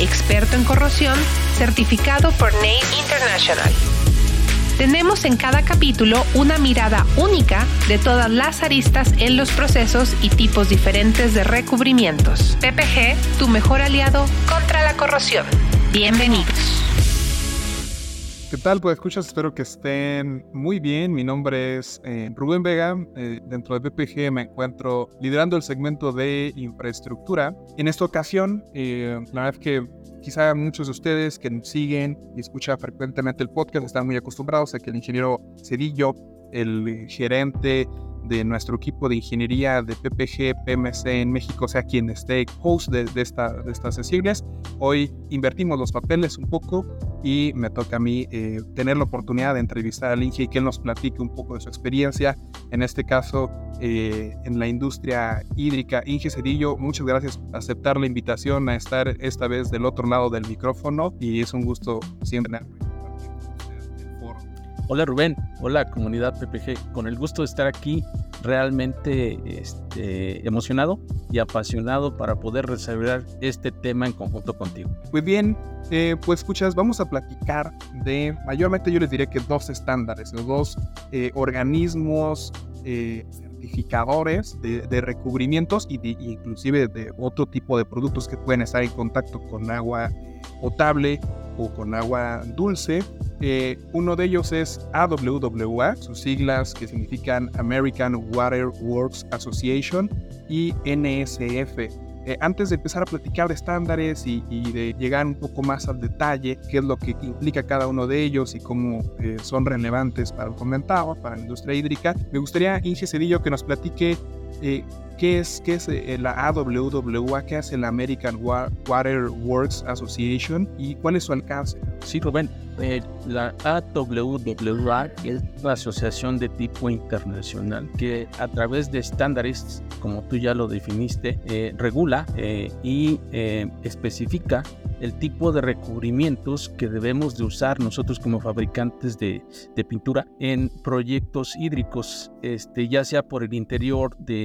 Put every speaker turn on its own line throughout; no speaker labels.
experto en corrosión, certificado por NACE International. Tenemos en cada capítulo una mirada única de todas las aristas en los procesos y tipos diferentes de recubrimientos. PPG, tu mejor aliado contra la corrosión. Bienvenidos.
¿Qué tal? Pues escuchas, espero que estén muy bien. Mi nombre es eh, Rubén Vega. Eh, dentro de PPG me encuentro liderando el segmento de infraestructura. En esta ocasión, eh, la verdad es que quizá muchos de ustedes que nos siguen y escuchan frecuentemente el podcast están muy acostumbrados a que el ingeniero Cedillo, el gerente de nuestro equipo de ingeniería de PPG, PMC en México, sea quien esté host de, esta, de estas sesiones. Hoy invertimos los papeles un poco y me toca a mí eh, tener la oportunidad de entrevistar al Inge y que él nos platique un poco de su experiencia, en este caso eh, en la industria hídrica. Inge Cedillo, muchas gracias por aceptar la invitación a estar esta vez del otro lado del micrófono y es un gusto siempre
Hola Rubén, hola comunidad PPG, con el gusto de estar aquí, realmente este, emocionado y apasionado para poder resolver este tema en conjunto contigo.
Muy bien, eh, pues escuchas, vamos a platicar de, mayormente yo les diré que dos estándares, los dos eh, organismos eh, certificadores de, recubrimientos y inclusive de otro tipo de productos que pueden estar en contacto con agua potable o con agua dulce eh, uno de ellos es AWWA, sus siglas que significan American Water Works Association y NSF. Eh, antes de empezar a platicar de estándares y, de llegar un poco más al detalle, qué es lo que implica cada uno de ellos y cómo eh, son relevantes para el comentado, para la industria hídrica, me gustaría, Inge Cedillo, que nos platique ¿Qué es, qué es eh, la AWWA? ¿Qué hace la American Water Works Association? ¿Y cuál es su alcance?
Sí, Rubén. Eh, la AWWA es una asociación de tipo internacional que a través de estándares, como tú ya lo definiste, eh, regula y especifica el tipo de recubrimientos que debemos de usar nosotros como fabricantes de, pintura en proyectos hídricos, este, ya sea por el interior de,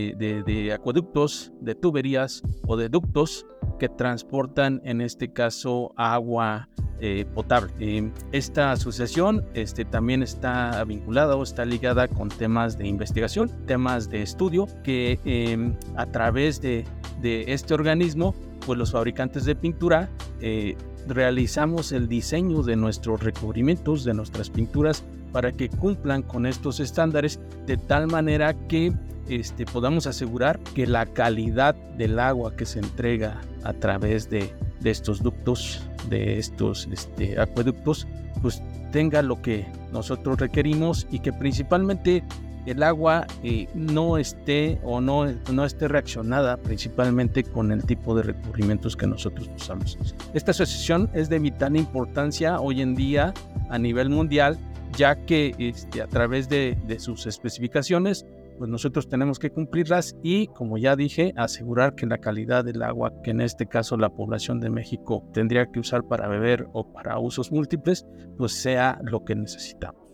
acueductos, de tuberías o de ductos que transportan en este caso agua eh, potable. Eh, esta asociación este, también está vinculada o está ligada con temas de investigación, temas de estudio que em, a través de, de este organismo pues los fabricantes de pintura eh, realizamos el diseño de nuestros recubrimientos, de nuestras pinturas, para que cumplan con estos estándares de tal manera que este, podamos asegurar que la calidad del agua que se entrega a través de, estos ductos, de estos este, acueductos, pues tenga lo que nosotros requerimos y que principalmente el agua eh, no esté o no, no esté reaccionada principalmente con el tipo de recubrimientos que nosotros usamos. Esta asociación es de vital importancia hoy en día a nivel mundial, ya que este, a través de sus especificaciones pues nosotros tenemos que cumplirlas y, como ya dije, asegurar que la calidad del agua, que en este caso la población de México tendría que usar para beber o para usos múltiples, pues sea lo que necesitamos.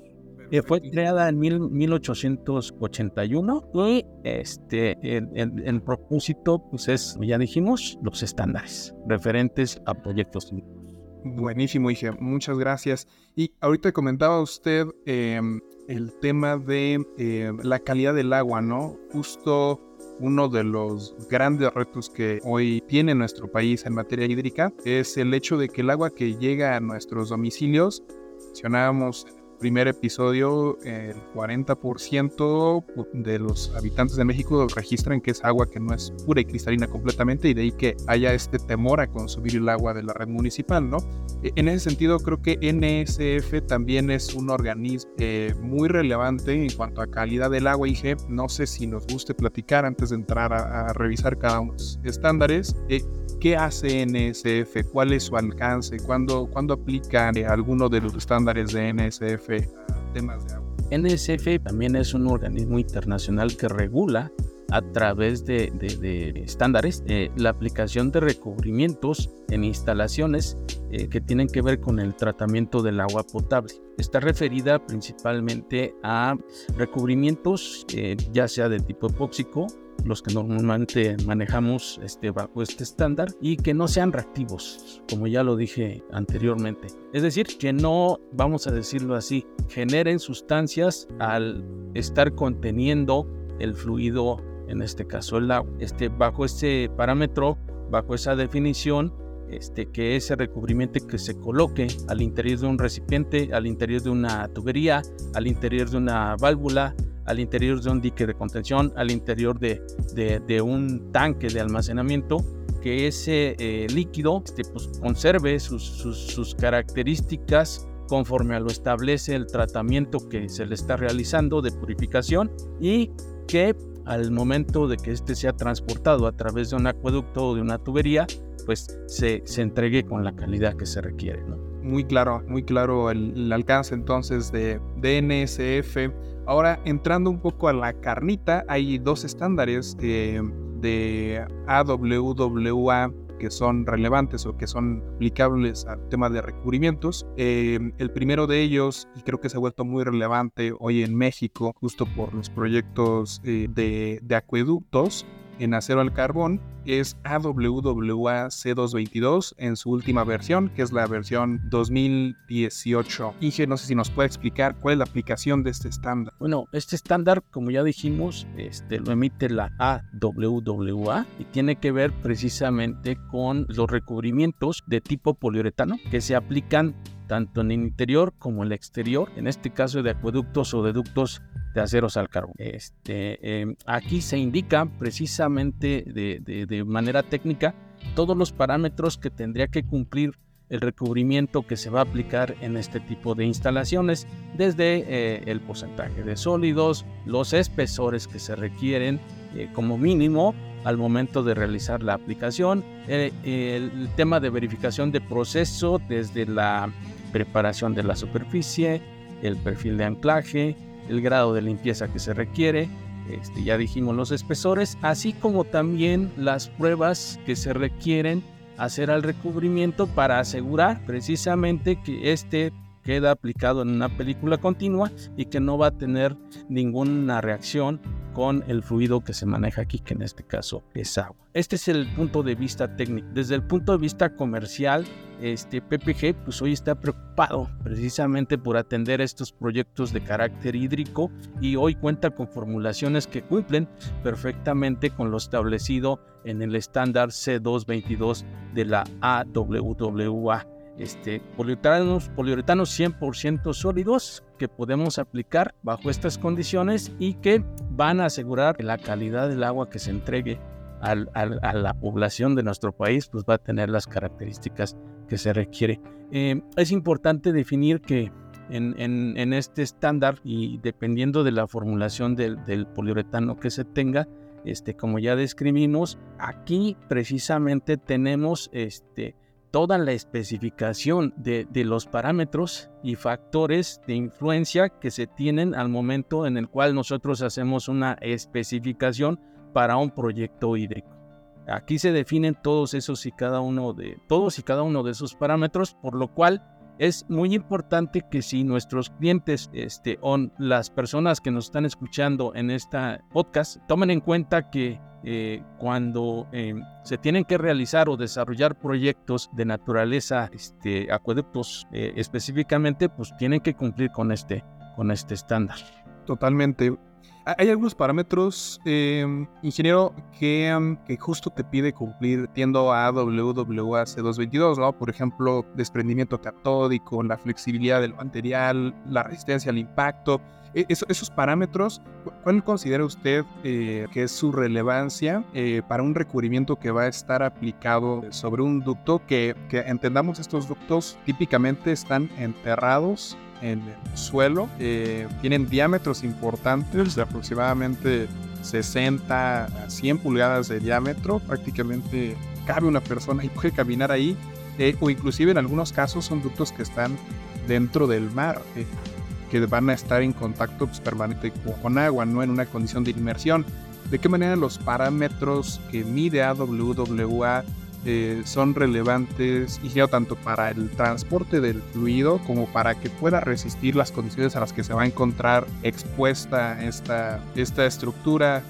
Fue creada en 1881 y este, el, propósito pues es, ya dijimos, los estándares referentes a proyectos
Buenísimo, dije, muchas gracias. Y ahorita comentaba usted em, el tema de em, la calidad del agua, ¿no? Justo uno de los grandes retos que hoy tiene nuestro país en materia hídrica es el hecho de que el agua que llega a nuestros domicilios, mencionábamos primer episodio, el 40% de los habitantes de México registran que es agua que no es pura y cristalina completamente y de ahí que haya este temor a consumir el agua de la red municipal, ¿no? E, en ese sentido, creo que NSF también es un organismo eh, muy relevante en cuanto a calidad del agua. IG, no sé si nos guste platicar antes de entrar a, revisar cada uno de los estándares. Eh, ¿Qué hace NSF? ¿Cuál es su alcance? ¿Cuándo, ¿cuándo aplican alguno de los estándares de NSF a temas de agua?
NSF también es un organismo internacional que regula a través de, estándares eh, la aplicación de recubrimientos en instalaciones eh, que tienen que ver con el tratamiento del agua potable. Está referida principalmente a recubrimientos eh, ya sea de tipo epóxico los que normalmente manejamos este, bajo este estándar y que no sean reactivos, como ya lo dije anteriormente. Es decir, que no, vamos a decirlo así, generen sustancias al estar conteniendo el fluido en este caso el agua. Este, bajo este parámetro, bajo esa definición, este, que ese recubrimiento que se coloque al interior de un recipiente, al interior de una tubería, al interior de una válvula, al interior de un dique de contención, al interior de, de, un tanque de almacenamiento, que ese eh, líquido este, pues, conserve sus, sus, sus características conforme a lo establece el tratamiento que se le está realizando de purificación y que al momento de que este sea transportado a través de un acueducto o de una tubería, pues se, se entregue con la calidad que se requiere. ¿no?
Muy claro, muy claro el, alcance entonces de, DNSF. Ahora, entrando un poco a la carnita, hay dos estándares de, de AWWA que son relevantes o que son aplicables al tema de recubrimientos. Eh, el primero de ellos, y creo que se ha vuelto muy relevante hoy en México, justo por los proyectos eh, de acueductos, en acero al carbón es AWWA C222 en su última versión, que es la versión 2018. Inge, no sé si nos puede explicar cuál es la aplicación de este estándar.
Bueno, este estándar, como ya dijimos, este, lo emite la AWWA y tiene que ver precisamente con los recubrimientos de tipo poliuretano que se aplican tanto en el interior como en el exterior, en este caso de acueductos o de ductos de aceros al carbón. Este, em, aquí se indica precisamente de, manera técnica todos los parámetros que tendría que cumplir el recubrimiento que se va a aplicar en este tipo de instalaciones, desde eh, el porcentaje de sólidos, los espesores que se requieren eh, como mínimo al momento de realizar la aplicación, eh, el tema de verificación de proceso desde la preparación de la superficie, el perfil de anclaje, el grado de limpieza que se requiere, este, ya dijimos los espesores, así como también las pruebas que se requieren hacer al recubrimiento para asegurar precisamente que este queda aplicado en una película continua y que no va a tener ninguna reacción con el fluido que se maneja aquí, que en este caso es agua. Este es el punto de vista técnico. Desde el punto de vista comercial, este PPG pues hoy está preocupado precisamente por atender estos proyectos de carácter hídrico y hoy cuenta con formulaciones que cumplen perfectamente con lo establecido en el estándar C222 de la AWWA este, poliuretanos, poliuretanos 100% sólidos que podemos aplicar bajo estas condiciones y que van a asegurar que la calidad del agua que se entregue a la población de nuestro país pues va a tener las características que se requiere. Eh, es importante definir que en, este estándar y dependiendo de la formulación del, del poliuretano que se tenga, este, como ya describimos, aquí precisamente tenemos este, toda la especificación de, los parámetros y factores de influencia que se tienen al momento en el cual nosotros hacemos una especificación para un proyecto hídrico. Aquí se definen todos esos y cada uno de todos y cada uno de esos parámetros, por lo cual es muy importante que si nuestros clientes este, o las personas que nos están escuchando en esta podcast tomen en cuenta que eh, cuando eh, se tienen que realizar o desarrollar proyectos de naturaleza, este, acueductos eh, específicamente, pues tienen que cumplir con este, con este estándar.
Totalmente. Hay algunos parámetros, ingeniero, que, que, justo te pide cumplir tiendo a WWAC 222, ¿no? Por ejemplo, desprendimiento catódico, la flexibilidad del material, la resistencia al impacto. E, esos parámetros, ¿cuál considera usted eh, que es su relevancia eh, para un recubrimiento que va a estar aplicado sobre un ducto que entendamos estos ductos típicamente están enterrados en el suelo, eh, tienen diámetros importantes de aproximadamente 60 a 100 pulgadas de diámetro, prácticamente cabe una persona y puede caminar ahí, eh, o inclusive en algunos casos son ductos que están dentro del mar, eh, que van a estar en contacto pues, permanente con, agua, no en una condición de inmersión. ¿De qué manera los parámetros que mide AWWA eh, son relevantes y tanto para el transporte del fluido como para que pueda resistir las condiciones a las que se va a encontrar expuesta esta, esta estructura?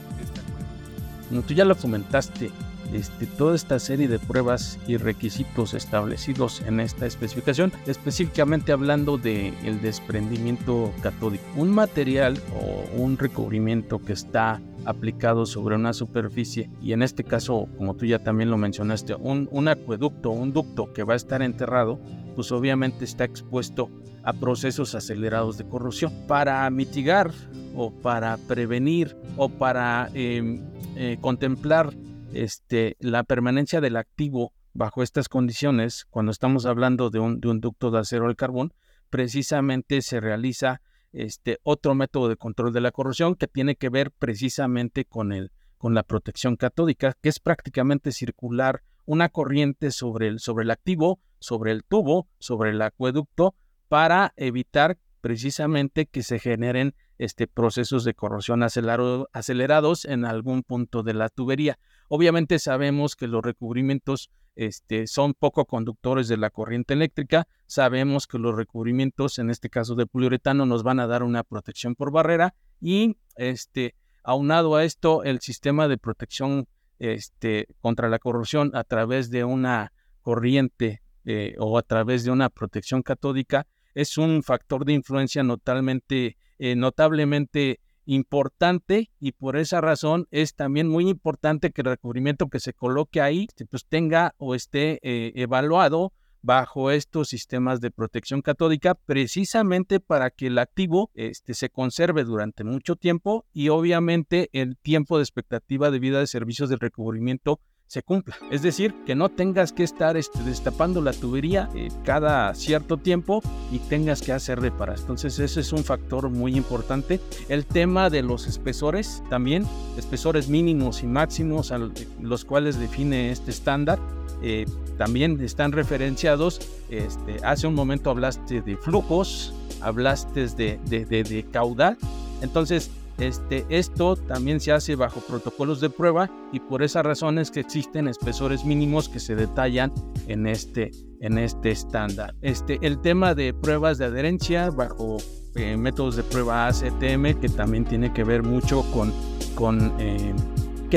Tú ya lo comentaste, este, toda esta serie de pruebas y requisitos establecidos en esta especificación, específicamente hablando del el desprendimiento catódico. Un material o un recubrimiento que está aplicado sobre una superficie y en este caso, como tú ya también lo mencionaste, un, un acueducto, un ducto que va a estar enterrado, pues obviamente está expuesto a procesos acelerados de corrosión. Para mitigar o para prevenir o para em, eh, contemplar este, la permanencia del activo bajo estas condiciones, cuando estamos hablando de un, ducto de acero al carbón, precisamente se realiza este, otro método de control de la corrosión que tiene que ver precisamente con, el, con la protección catódica, que es prácticamente circular una corriente sobre el, sobre el activo, sobre el tubo, sobre el acueducto, para evitar precisamente que se generen este, procesos de corrosión acelerados en algún punto de la tubería. Obviamente sabemos que los recubrimientos este, son poco conductores de la corriente eléctrica. Sabemos que los recubrimientos, en este caso de poliuretano, nos van a dar una protección por barrera y este, aunado a esto, el sistema de protección este, contra la corrosión a través de una corriente eh, o a través de una protección catódica es un factor de influencia notablemente, eh, notablemente importante y por esa razón es también muy importante que el recubrimiento que se coloque ahí este, pues tenga o esté eh, evaluado bajo estos sistemas de protección catódica precisamente para que el activo este, se conserve durante mucho tiempo y obviamente el tiempo de expectativa de vida de servicios de recubrimiento se cumpla. Es decir, que no tengas que estar este, destapando la tubería eh, cada cierto tiempo y tengas que hacer reparas. Entonces, ese es un factor muy importante. El tema de los espesores también, espesores mínimos y máximos los cuales define este estándar. Eh, también están referenciados. Este, hace un momento hablaste de flujos, hablaste de, de, de caudal. Entonces, este, esto también se hace bajo protocolos de prueba y por esa razón es que existen espesores mínimos que se detallan en este, en este estándar. Este, el tema de pruebas de adherencia bajo eh, métodos de prueba ACTM que también tiene que ver mucho con, con eh,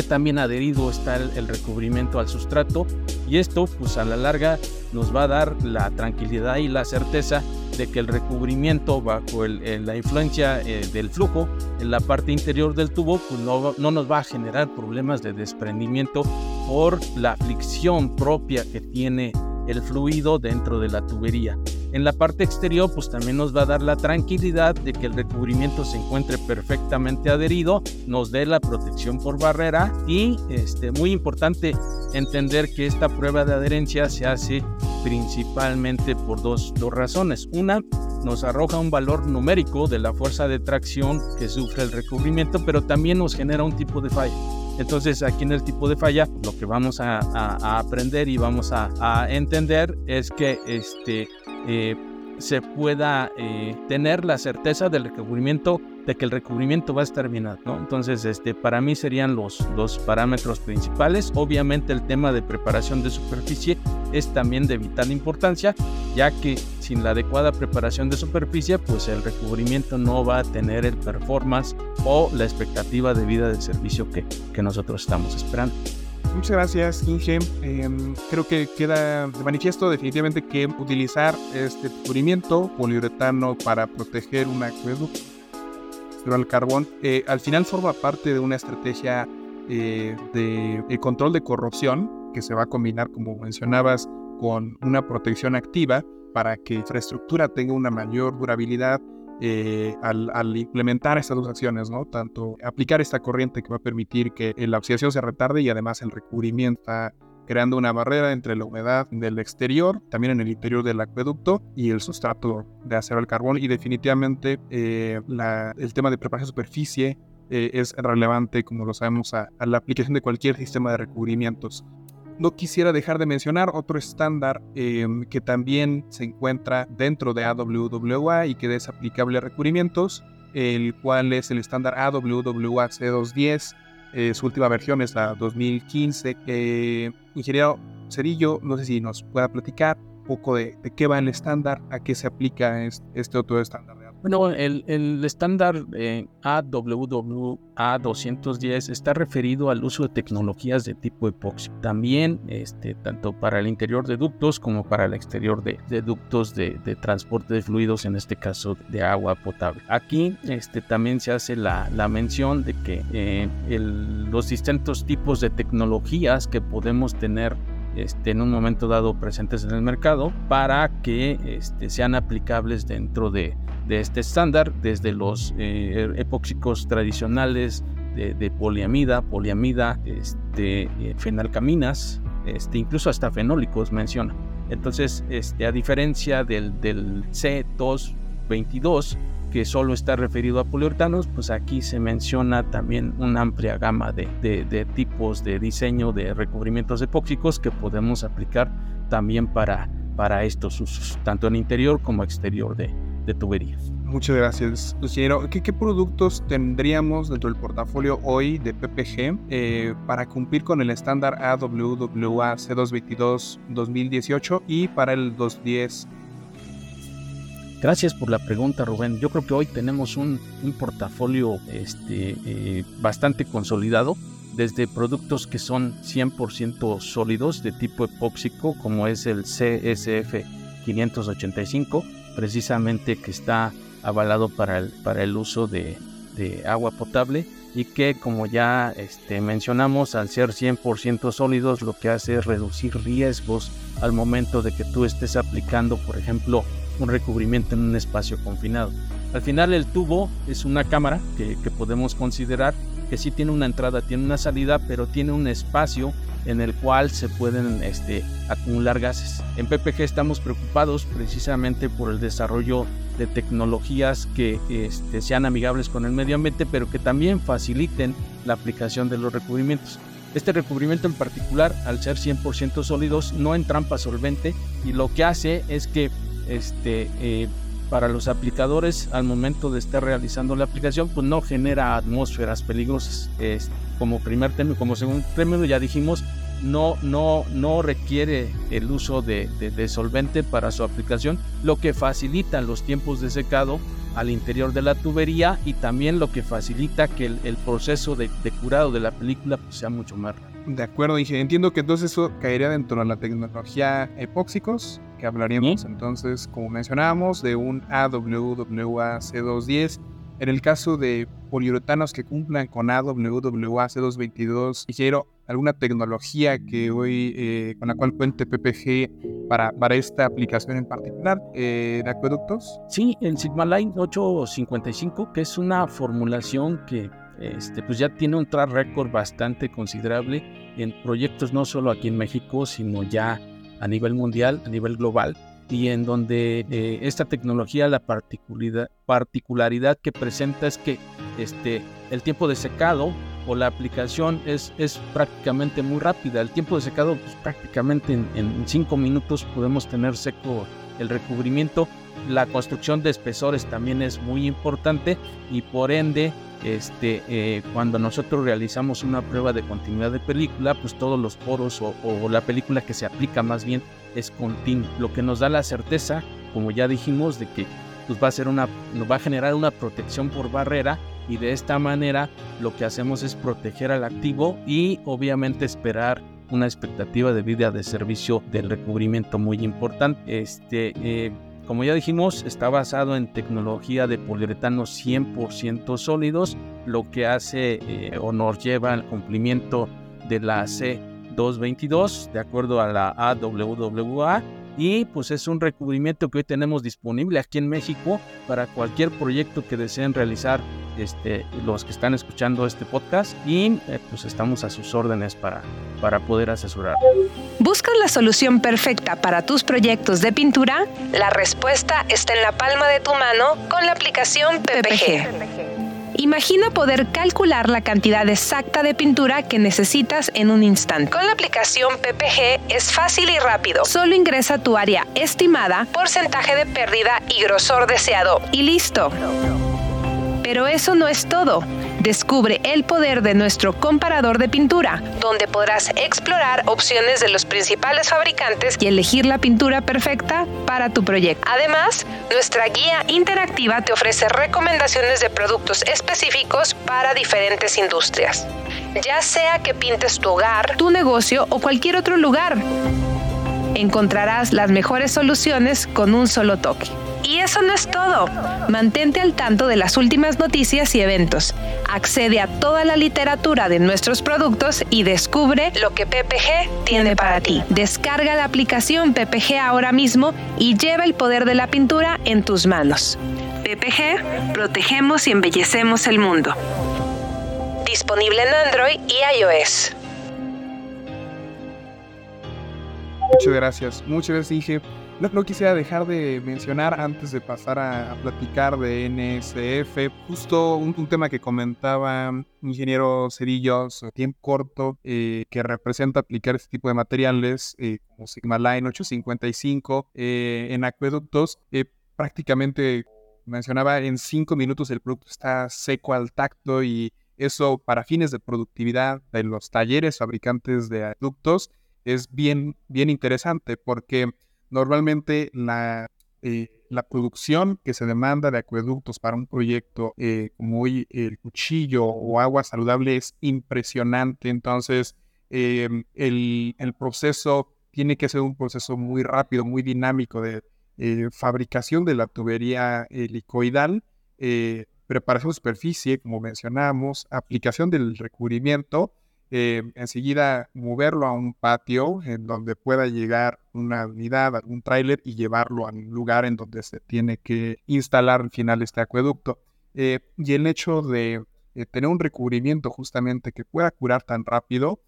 también adherido está el, recubrimiento al sustrato y esto pues a la larga nos va a dar la tranquilidad y la certeza de que el recubrimiento bajo la influencia eh, del flujo en la parte interior del tubo pues no, no nos va a generar problemas de desprendimiento por la fricción propia que tiene el fluido dentro de la tubería. En la parte exterior, pues también nos va a dar la tranquilidad de que el recubrimiento se encuentre perfectamente adherido, nos dé la protección por barrera y, este, muy importante, entender que esta prueba de adherencia se hace principalmente por dos, dos razones. Una, nos arroja un valor numérico de la fuerza de tracción que sufre el recubrimiento, pero también nos genera un tipo de falla. Entonces aquí en el tipo de falla lo que vamos a, aprender y vamos a, entender es que este, eh, se pueda eh, tener la certeza del recubrimiento, de que el recubrimiento va a estar bien. ¿no? Entonces, este, para mí serían los, los parámetros principales. Obviamente el tema de preparación de superficie es también de vital importancia, ya que sin la adecuada preparación de superficie, pues el recubrimiento no va a tener el performance o la expectativa de vida del servicio que, que nosotros estamos esperando.
Muchas gracias, Inge. Em, creo que queda de manifiesto definitivamente que utilizar este cubrimiento poliuretano para proteger un acueducto al carbón eh, al final forma parte de una estrategia eh, de control de corrosión que se va a combinar, como mencionabas, con una protección activa para que la infraestructura tenga una mayor durabilidad eh, al, implementar estas dos acciones, ¿no? Tanto aplicar esta corriente que va a permitir que la oxidación se retarde y además el recubrimiento creando una barrera entre la humedad del exterior, también en el interior del acueducto y el sustrato de acero al carbón. Y definitivamente eh, el tema de preparación de superficie eh, es relevante, como lo sabemos, a, la aplicación de cualquier sistema de recubrimientos. no quisiera dejar de mencionar otro estándar em, que también se encuentra dentro de AWWA y que es aplicable a recubrimientos, el cual es el estándar AWWA C210. Eh, su última versión es la 2015. ingeniero Cerillo, no sé si nos pueda platicar un poco de, de, qué va el estándar, a qué se aplica este otro estándar.
Bueno, el, estándar eh, AWWA 210 está referido al uso de tecnologías de tipo epoxi. También, este, tanto para el interior de ductos como para el exterior de, ductos de, transporte de fluidos, en este caso de agua potable. Aquí este, también se hace la, mención de que eh, los distintos tipos de tecnologías que podemos tener este, en un momento dado presentes en el mercado para que este, sean aplicables dentro de, este estándar, desde los eh, epóxicos tradicionales de, poliamida, poliamida, este, eh, fenalcaminas, este, incluso hasta fenólicos menciona. Entonces, este, a diferencia del, del C222, que solo está referido a poliuretanos, pues aquí se menciona también una amplia gama de, tipos de diseño de recubrimientos epóxicos que podemos aplicar también para, para estos usos, tanto en interior como exterior de, tuberías.
Muchas gracias, Luciero. ¿Qué, productos tendríamos dentro del portafolio hoy de PPG eh, para cumplir con el estándar AWWA C222 2018 y para el 210
Gracias por la pregunta, Rubén. Yo creo que hoy tenemos un, portafolio este, eh, bastante consolidado, desde productos que son 100% sólidos de tipo epóxico, como es el CSF 585, precisamente que está avalado para el, para el uso de, agua potable y que como ya este, mencionamos, al ser 100% sólidos, lo que hace es reducir riesgos al momento de que tú estés aplicando, por ejemplo, un recubrimiento en un espacio confinado. Al final el tubo es una cámara que, podemos considerar que sí tiene una entrada, tiene una salida, pero tiene un espacio en el cual se pueden este, acumular gases. En PPG estamos preocupados precisamente por el desarrollo de tecnologías que este, sean amigables con el medio ambiente, pero que también faciliten la aplicación de los recubrimientos. Este recubrimiento en particular, al ser 100% sólidos, no en trampa solvente y lo que hace es que este, eh, para los aplicadores al momento de estar realizando la aplicación, pues no genera atmósferas peligrosas. como primer término, como segundo término ya dijimos, no, no, no requiere el uso de, solvente para su aplicación, lo que facilita los tiempos de secado al interior de la tubería y también lo que facilita que el, proceso de, curado de la película pues, sea mucho más rápido.
De acuerdo, dije, entiendo que entonces eso caería dentro de la tecnología epóxicos, que hablaríamos entonces, como mencionábamos, de un AWWA C210. En el caso de poliuretanos que cumplan con AWWA C222, quiero alguna tecnología que hoy, eh, con la cual cuente PPG para, para esta aplicación en particular eh, de acueductos?
Sí, el Sigmaline 855, que es una formulación que este, pues ya tiene un track record bastante considerable en proyectos no solo aquí en México, sino ya a nivel mundial, a nivel global, y en donde eh, esta tecnología, la particularidad, que presenta es que este, el tiempo de secado o la aplicación es, es prácticamente muy rápida. El tiempo de secado, pues, prácticamente en, en cinco minutos podemos tener seco el recubrimiento. La construcción de espesores también es muy importante y por ende este, eh, cuando nosotros realizamos una prueba de continuidad de película, pues todos los poros o, la película que se aplica más bien es continua, lo que nos da la certeza, como ya dijimos, de que pues va a ser una, nos va a generar una protección por barrera y de esta manera lo que hacemos es proteger al activo y obviamente esperar una expectativa de vida de servicio del recubrimiento muy importante. Este, eh, como ya dijimos, está basado en tecnología de poliuretano 100% sólidos, lo que hace eh, o nos lleva al cumplimiento de la C222 de acuerdo a la AWWA y pues es un recubrimiento que hoy tenemos disponible aquí en México para cualquier proyecto que deseen realizar este, los que están escuchando este podcast y eh, pues estamos a sus órdenes para, para poder asesorar.
¿Buscas la solución perfecta para tus proyectos de pintura? La respuesta está en la palma de tu mano con la aplicación PPG. Imagina poder calcular la cantidad exacta de pintura que necesitas en un instante. Con la aplicación PPG es fácil y rápido. Solo ingresa tu área estimada, porcentaje de pérdida y grosor deseado y listo. Pero eso no es todo. Descubre el poder de nuestro comparador de pintura, donde podrás explorar opciones de los principales fabricantes y elegir la pintura perfecta para tu proyecto. Además, nuestra guía interactiva te ofrece recomendaciones de productos específicos para diferentes industrias, ya sea que pintes tu hogar, tu negocio o cualquier otro lugar. Encontrarás las mejores soluciones con un solo toque. Y eso no es todo. Mantente al tanto de las últimas noticias y eventos. Accede a toda la literatura de nuestros productos y descubre lo que PPG tiene para ti. Descarga la aplicación PPG ahora mismo y lleva el poder de la pintura en tus manos. PPG, protegemos y embellecemos el mundo. Disponible en Android y iOS.
Muchas gracias. Muchas gracias, Inge. No, quisiera dejar de mencionar antes de pasar a, platicar de NSF, justo un, tema que comentaba ingeniero Cedillo, tiempo corto, eh, que representa aplicar este tipo de materiales eh, como Sigma Line 855 eh, en acueductos. prácticamente mencionaba en cinco minutos el producto está seco al tacto y eso para fines de productividad de los talleres fabricantes de acueductos es bien, bien interesante porque Normalmente la, eh, la producción que se demanda de acueductos para un proyecto eh, como el cuchillo o agua saludable es impresionante. Entonces, em, el, proceso tiene que ser un proceso muy rápido, muy dinámico de eh, fabricación de la tubería helicoidal, preparación de superficie, como mencionamos, aplicación del recubrimiento eh, enseguida moverlo a un patio en donde pueda llegar una unidad, algún tráiler y llevarlo a un lugar en donde se tiene que instalar al final este acueducto. Eh, y el hecho de eh, tener un recubrimiento justamente que pueda curar tan rápido,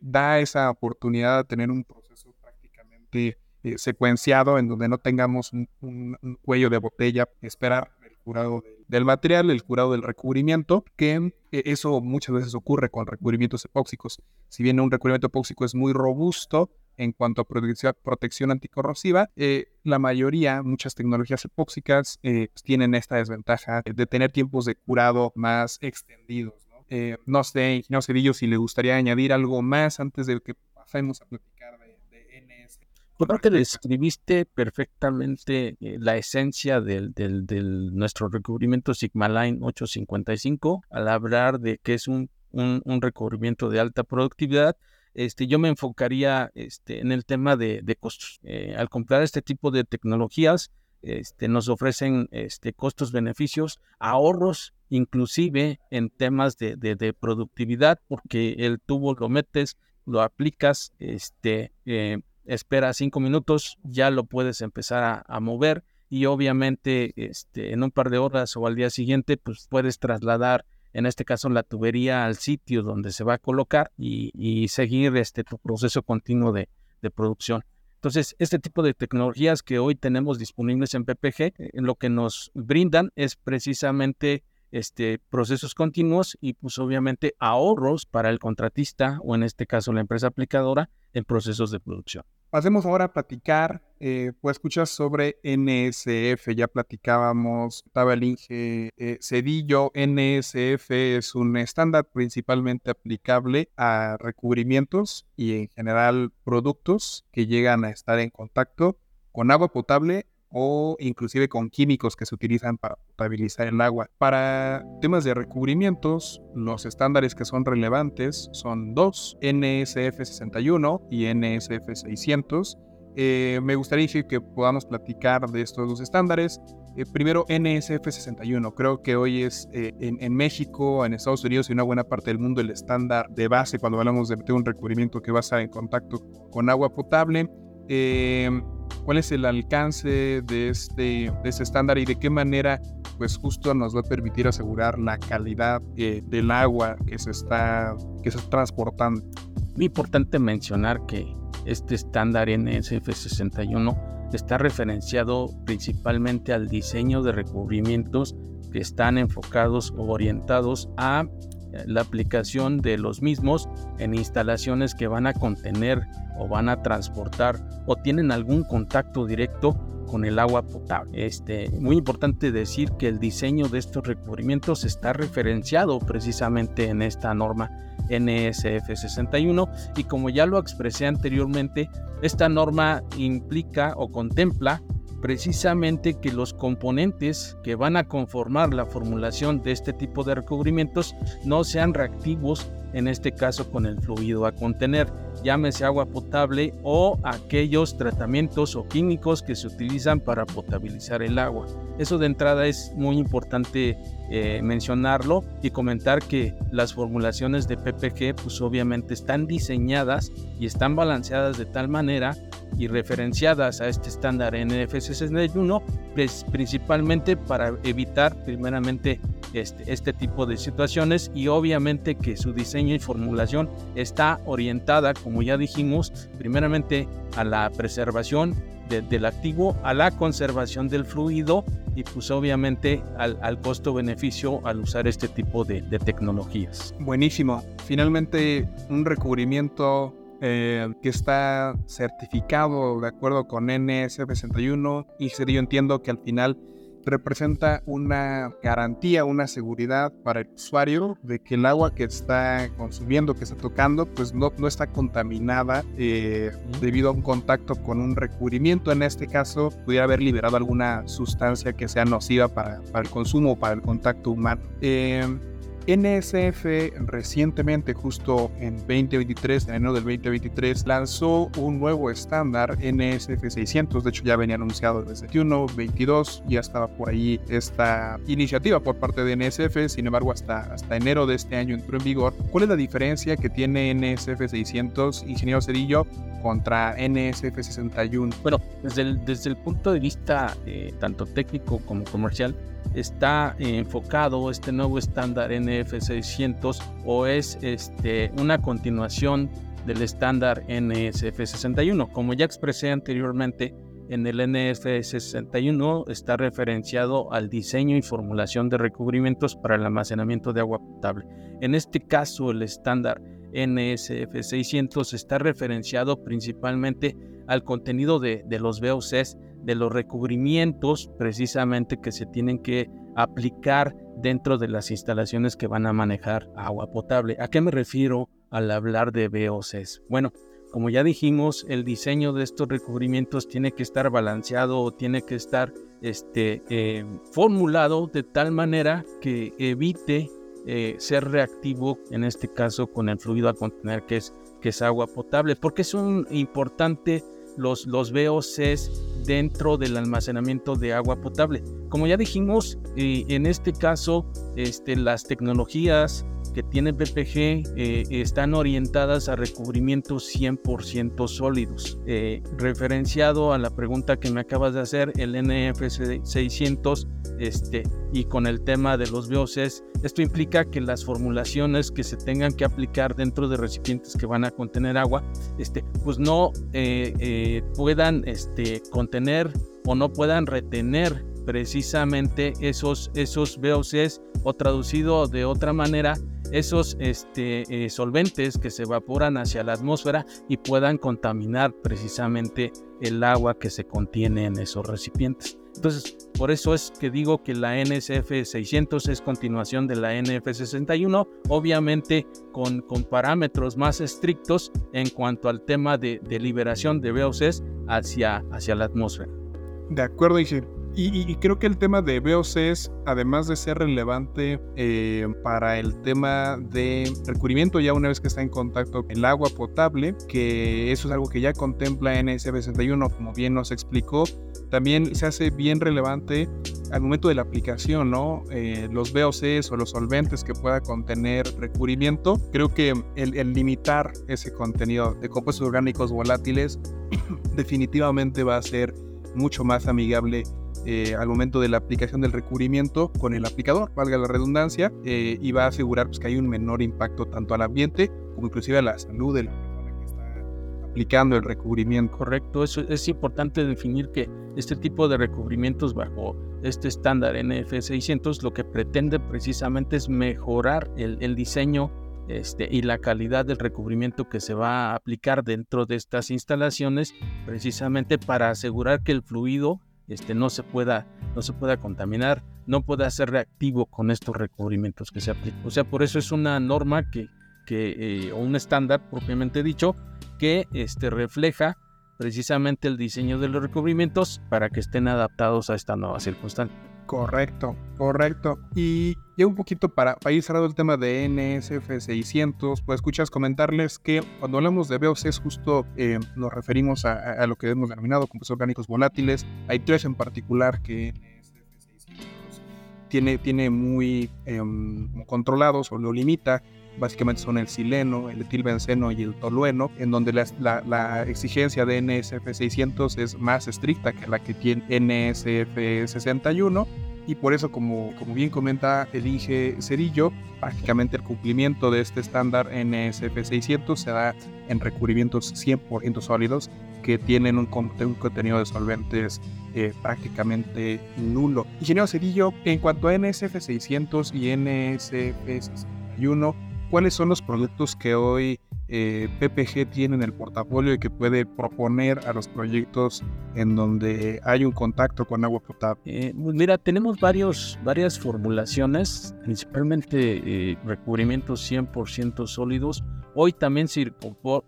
da esa oportunidad de tener un proceso prácticamente secuenciado en donde no tengamos un cuello de botella, esperar curado del material, el curado del recubrimiento, que eh, eso muchas veces ocurre con recubrimientos epóxicos. Si bien un recubrimiento epóxico es muy robusto en cuanto a protección anticorrosiva, eh, la mayoría, muchas tecnologías epóxicas eh, tienen esta desventaja de tener tiempos de curado más extendidos. No, no sé, ingeniero Cedillo, si le gustaría añadir algo más antes de que pasemos a platicar
creo que describiste perfectamente eh, la esencia del, del, nuestro recubrimiento Sigma Line 855 al hablar de que es un, un, recubrimiento de alta productividad. Este, yo me enfocaría este, en el tema de, de costos. Eh, al comprar este tipo de tecnologías, este, nos ofrecen este, costos-beneficios, ahorros inclusive en temas de, de, de, productividad, porque el tubo lo metes, lo aplicas, este, eh, espera cinco minutos, ya lo puedes empezar a, mover y obviamente este, en un par de horas o al día siguiente pues puedes trasladar en este caso la tubería al sitio donde se va a colocar y, seguir este tu proceso continuo de, producción. Entonces, este tipo de tecnologías que hoy tenemos disponibles en PPG, eh, lo que nos brindan es precisamente este, procesos continuos y pues obviamente ahorros para el contratista o en este caso la empresa aplicadora en procesos de producción.
Pasemos ahora a platicar, eh, pues escuchas sobre NSF, ya platicábamos, estaba el Inge eh, Cedillo, NSF es un estándar principalmente aplicable a recubrimientos y en general productos que llegan a estar en contacto con agua potable o inclusive con químicos que se utilizan para potabilizar el agua. Para temas de recubrimientos, los estándares que son relevantes son dos, NSF 61 y NSF 600. Eh, me gustaría que podamos platicar de estos dos estándares. Eh, primero, NSF 61. Creo que hoy es eh, en, en, México, en Estados Unidos y en una buena parte del mundo el estándar de base cuando hablamos de un recubrimiento que va a estar en contacto con agua potable. Eh, cuál es el alcance de este, estándar y de qué manera pues justo nos va a permitir asegurar la calidad eh, del agua que se está que se está transportando.
Muy importante mencionar que este estándar NSF 61 está referenciado principalmente al diseño de recubrimientos que están enfocados o orientados a eh, la aplicación de los mismos en instalaciones que van a contener o van a transportar o tienen algún contacto directo con el agua potable. Este, muy importante decir que el diseño de estos recubrimientos está referenciado precisamente en esta norma NSF 61 y como ya lo expresé anteriormente, esta norma implica o contempla precisamente que los componentes que van a conformar la formulación de este tipo de recubrimientos no sean reactivos, en este caso con el fluido a contener, llámese agua potable o aquellos tratamientos o químicos que se utilizan para potabilizar el agua. Eso de entrada es muy importante eh, mencionarlo y comentar que las formulaciones de PPG pues obviamente están diseñadas y están balanceadas de tal manera y referenciadas a este estándar NF61, pues, principalmente para evitar primeramente este, este tipo de situaciones y obviamente que su diseño y formulación está orientada, como ya dijimos, primeramente a la preservación del activo, a la conservación del fluido y pues obviamente al, costo-beneficio al usar este tipo de, tecnologías.
Buenísimo. Finalmente, un recubrimiento eh, que está certificado de acuerdo con NSF61 y yo entiendo que al final representa una garantía, una seguridad para el usuario de que el agua que está consumiendo, que está tocando, pues no, no está contaminada eh, debido a un contacto con un recubrimiento. En este caso, pudiera haber liberado alguna sustancia que sea nociva para, para el consumo o para el contacto humano. Eh, NSF recientemente, justo en 2023, en enero del 2023, lanzó un nuevo estándar NSF 600. De hecho, ya venía anunciado desde 21, 22, ya estaba por ahí esta iniciativa por parte de NSF. Sin embargo, hasta, hasta enero de este año entró en vigor. ¿Cuál es la diferencia que tiene NSF 600, ingeniero Cedillo, contra NSF 61?
Bueno, desde el, desde el punto de vista eh, tanto técnico como comercial, está enfocado este nuevo estándar NF600 o es este, una continuación del estándar NSF61. Como ya expresé anteriormente, en el NF61 está referenciado al diseño y formulación de recubrimientos para el almacenamiento de agua potable. En este caso, el estándar NSF600 está referenciado principalmente al contenido de, de los VOCs de los recubrimientos precisamente que se tienen que aplicar dentro de las instalaciones que van a manejar agua potable. ¿A qué me refiero al hablar de VOCs? Bueno, como ya dijimos, el diseño de estos recubrimientos tiene que estar balanceado o tiene que estar este, eh, formulado de tal manera que evite eh, ser reactivo, en este caso con el fluido a contener que es, que es agua potable, porque es un importante los, los VOCs dentro del almacenamiento de agua potable. Como ya dijimos, eh, en este caso, este, las tecnologías que tiene PPG eh, están orientadas a recubrimientos 100% sólidos. Eh, referenciado a la pregunta que me acabas de hacer, el NF 600 este, y con el tema de los VOCs, esto implica que las formulaciones que se tengan que aplicar dentro de recipientes que van a contener agua, este, pues no eh, puedan este, contener o no puedan retener precisamente esos, esos VOCs o traducido de otra manera, esos este, eh, solventes que se evaporan hacia la atmósfera y puedan contaminar precisamente el agua que se contiene en esos recipientes. Entonces, por eso es que digo que la NSF 600 es continuación de la NF 61, obviamente con, parámetros más estrictos en cuanto al tema de, liberación de VOCs hacia, hacia la atmósfera.
De acuerdo, Ishi. Y, creo que el tema de VOCs, además de ser relevante eh, para el tema de recubrimiento, ya una vez que está en contacto con el agua potable, que eso es algo que ya contempla NSF61, como bien nos explicó, también se hace bien relevante al momento de la aplicación, ¿no? Eh, los VOCs o los solventes que pueda contener recubrimiento, creo que el, el limitar ese contenido de compuestos orgánicos volátiles definitivamente va a ser mucho más amigable eh, al momento de la aplicación del recubrimiento con el aplicador, valga la redundancia, eh, y va a asegurar pues, que hay un menor impacto tanto al ambiente como inclusive a la salud de la persona que está aplicando el recubrimiento.
Correcto, eso es importante definir que este tipo de recubrimientos bajo este estándar NF600 lo que pretende precisamente es mejorar el, el diseño este, y la calidad del recubrimiento que se va a aplicar dentro de estas instalaciones precisamente para asegurar que el fluido este, no, se pueda, no se pueda contaminar, no pueda ser reactivo con estos recubrimientos que se aplican. O sea, por eso es una norma que, que eh, o un estándar propiamente dicho que este, refleja precisamente el diseño de los recubrimientos para que estén adaptados a esta nueva circunstancia.
Correcto, correcto. Y ya un poquito para, para ir cerrando el tema de NSF 600, pues escuchas comentarles que cuando hablamos de VOCs justo eh, nos referimos a, lo que hemos denominado compuestos orgánicos volátiles. Hay tres en particular que NSF 600 tiene, tiene muy em, controlados o lo limita básicamente son el sileno, el etilbenceno y el tolueno, en donde la, exigencia de NSF 600 es más estricta que la que tiene NSF 61 y por eso, como, como bien comenta el Inge Cerillo, prácticamente el cumplimiento de este estándar NSF 600 se da en recubrimientos 100% sólidos que tienen un, contenido de solventes eh, prácticamente nulo. Ingeniero Cerillo, en cuanto a NSF 600 y NSF 61, cuáles son los productos que hoy eh, PPG tiene en el portafolio y que puede proponer a los proyectos en donde hay un contacto con agua potable?
Eh, pues mira, tenemos varios, varias formulaciones, principalmente eh, recubrimientos 100% sólidos. Hoy también se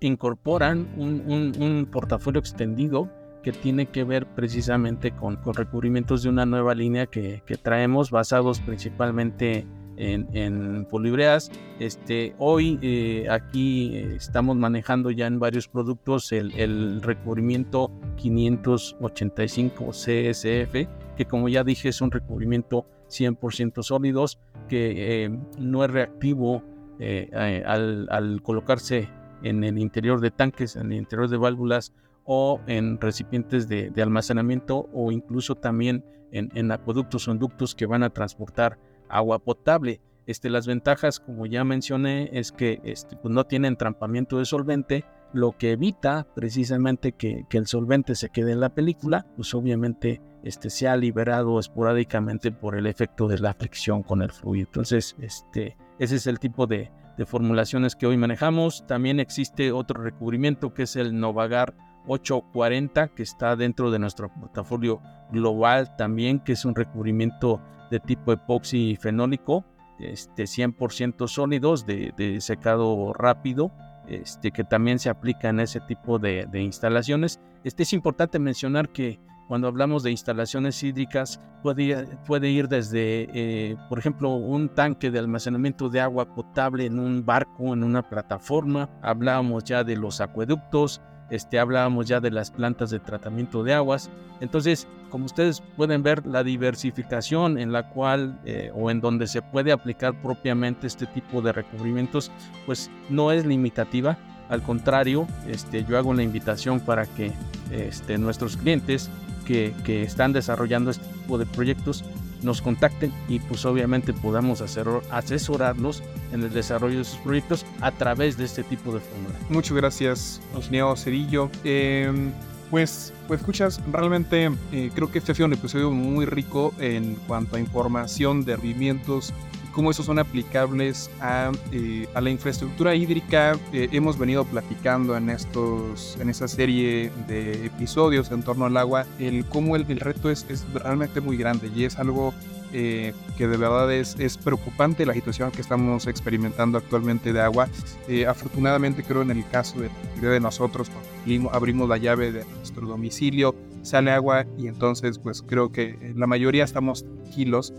incorporan un, portafolio extendido que tiene que ver precisamente con, con recubrimientos de una nueva línea que, que traemos basados principalmente en, en polibreas. Este, hoy eh, aquí eh, estamos manejando ya en varios productos el, recubrimiento 585 CSF, que como ya dije es un recubrimiento 100% sólidos, que eh, no es reactivo al, colocarse en el interior de tanques, en el interior de válvulas o en recipientes de, almacenamiento o incluso también en, en acueductos o inductos que van a transportar agua potable. Este, las ventajas, como ya mencioné, es que este, pues, no tiene entrampamiento de solvente, lo que evita precisamente que, el solvente se quede en la película, pues obviamente este, se ha liberado esporádicamente por el efecto de la fricción con el fluido. Entonces, este, ese es el tipo de, de formulaciones que hoy manejamos. También existe otro recubrimiento que es el Novagar 840, que está dentro de nuestro portafolio global también, que es un recubrimiento de tipo epoxi fenólico, este, 100% sólidos de, secado rápido, este, que también se aplica en ese tipo de, instalaciones. Este, es importante mencionar que cuando hablamos de instalaciones hídricas puede, puede ir desde, eh, por ejemplo, un tanque de almacenamiento de agua potable en un barco, en una plataforma. Hablábamos ya de los acueductos, este, hablábamos ya de las plantas de tratamiento de aguas. Entonces, como ustedes pueden ver, la diversificación en la cual eh, o en donde se puede aplicar propiamente este tipo de recubrimientos, pues no es limitativa. Al contrario, este, yo hago una invitación para que este, nuestros clientes que, que están desarrollando este tipo de proyectos nos contacten y pues obviamente podamos asesorarlos en el desarrollo de sus proyectos a través de este tipo de fórmula.
Muchas gracias, Osneo Cerillo. Em, pues, pues escuchas, realmente eh, creo que este ha sido un episodio muy rico en cuanto a información de movimientos cómo esos son aplicables a, eh, a la infraestructura hídrica. Eh, hemos venido platicando en, estos, en esta serie de episodios en torno al agua, el cómo el, el reto es, es, realmente muy grande y es algo eh, que de verdad es, es, preocupante la situación que estamos experimentando actualmente de agua. afortunadamente creo en el caso de, de nosotros, cuando abrimos la llave de nuestro domicilio, sale agua y entonces pues creo que la mayoría estamos tranquilos.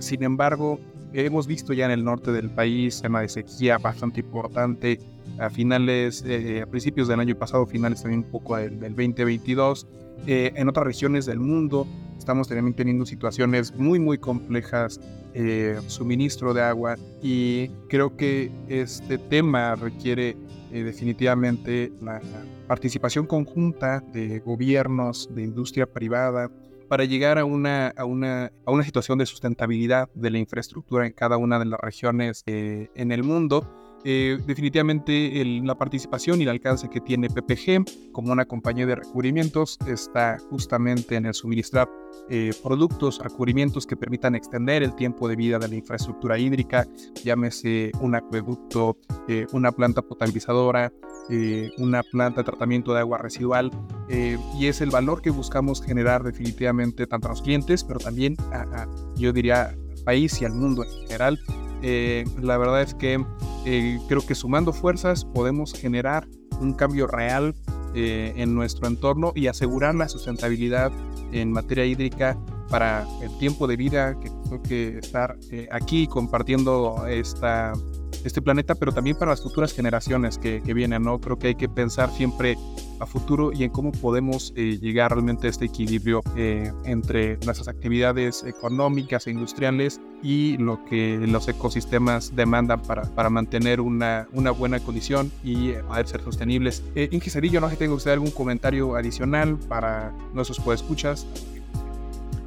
sin embargo, hemos visto ya en el norte del país tema de sequía bastante importante a finales, eh, a principios del año pasado, finales también un poco del, 2022. Eh, en otras regiones del mundo estamos también teniendo situaciones muy, muy complejas, eh, suministro de agua, y creo que este tema requiere definitivamente la participación conjunta de gobiernos, de industria privada, para llegar a una, a una, a una situación de sustentabilidad de la infraestructura en cada una de las regiones eh, en el mundo. Eh, definitivamente la participación y el alcance que tiene PPG como una compañía de recubrimientos está justamente en el suministrar eh, productos, recubrimientos que permitan extender el tiempo de vida de la infraestructura hídrica, llámese un acueducto, eh, una planta potabilizadora, una planta de tratamiento de agua residual, y es el valor que buscamos generar definitivamente tanto a los clientes, pero también a, yo diría, al país y al mundo en general. La verdad es que eh, creo que sumando fuerzas podemos generar un cambio real eh, en nuestro entorno y asegurar la sustentabilidad en materia hídrica para el tiempo de vida que tengo que estar eh, aquí compartiendo esta, este planeta, pero también para las futuras generaciones que, vienen, ¿no? Creo que hay que pensar siempre a futuro y en cómo podemos eh, llegar realmente a este equilibrio eh, entre nuestras actividades económicas e industriales y lo que los ecosistemas demandan para, para mantener una, una buena condición y poder ser sostenibles. Eh, Inge Cedillo, no sé si tengo usted algún comentario adicional para nuestros podescuchas.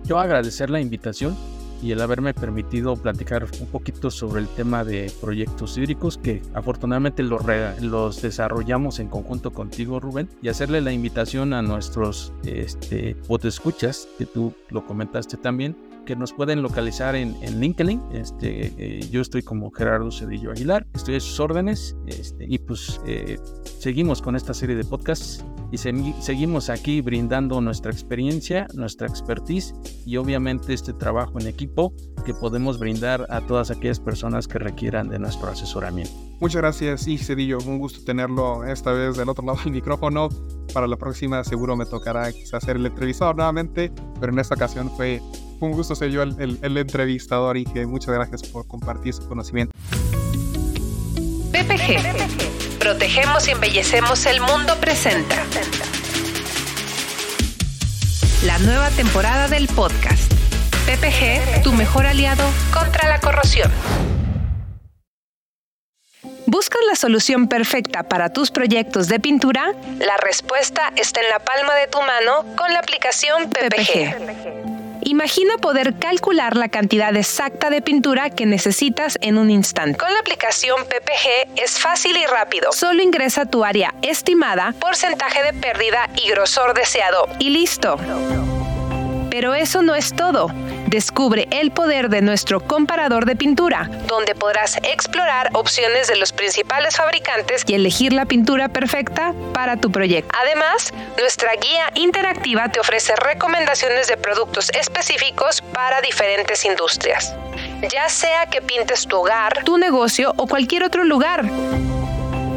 Yo agradecer la invitación y el haberme permitido platicar un poquito sobre el tema de proyectos hídricos que afortunadamente los, los desarrollamos en conjunto contigo Rubén y hacerle la invitación a nuestros este, escuchas que tú lo comentaste también que nos pueden localizar en, LinkedIn. Este, eh, yo estoy como Gerardo Cedillo Aguilar, estoy a sus órdenes este, y pues eh, seguimos con esta serie de podcasts y seguimos aquí brindando nuestra experiencia, nuestra expertise y obviamente este trabajo en equipo que podemos brindar a todas aquellas personas que requieran de nuestro asesoramiento.
Muchas gracias, y Cedillo. Un gusto tenerlo esta vez del otro lado del micrófono. Para la próxima seguro me tocará quizás ser el entrevistador nuevamente, pero en esta ocasión fue un gusto ser yo el, el, entrevistador y que muchas gracias por compartir su conocimiento.
PPG. Protegemos y embellecemos el mundo presenta. La nueva temporada del podcast. PPG, tu mejor aliado contra la corrosión. ¿Buscas la solución perfecta para tus proyectos de pintura? La respuesta está en la palma de tu mano con la aplicación PPG. Imagina poder calcular la cantidad exacta de pintura que necesitas en un instante. Con la aplicación PPG es fácil y rápido. Solo ingresa tu área estimada, porcentaje de pérdida y grosor deseado y listo. Pero eso no es todo. Descubre el poder de nuestro comparador de pintura, donde podrás explorar opciones de los principales fabricantes y elegir la pintura perfecta para tu proyecto. Además, nuestra guía interactiva te ofrece recomendaciones de productos específicos para diferentes industrias. Ya sea que pintes tu hogar, tu negocio o cualquier otro lugar,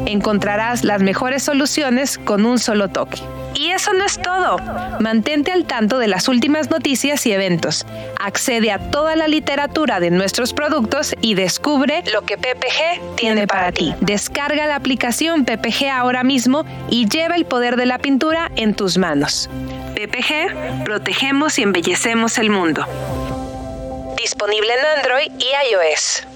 encontrarás las mejores soluciones con un solo toque. Y eso no es todo. Mantente al tanto de las últimas noticias y eventos. Accede a toda la literatura de nuestros productos y descubre lo que PPG tiene para ti. Descarga la aplicación PPG ahora mismo y lleva el poder de la pintura en tus manos. PPG, protegemos y embellecemos el mundo. Disponible en Android y iOS.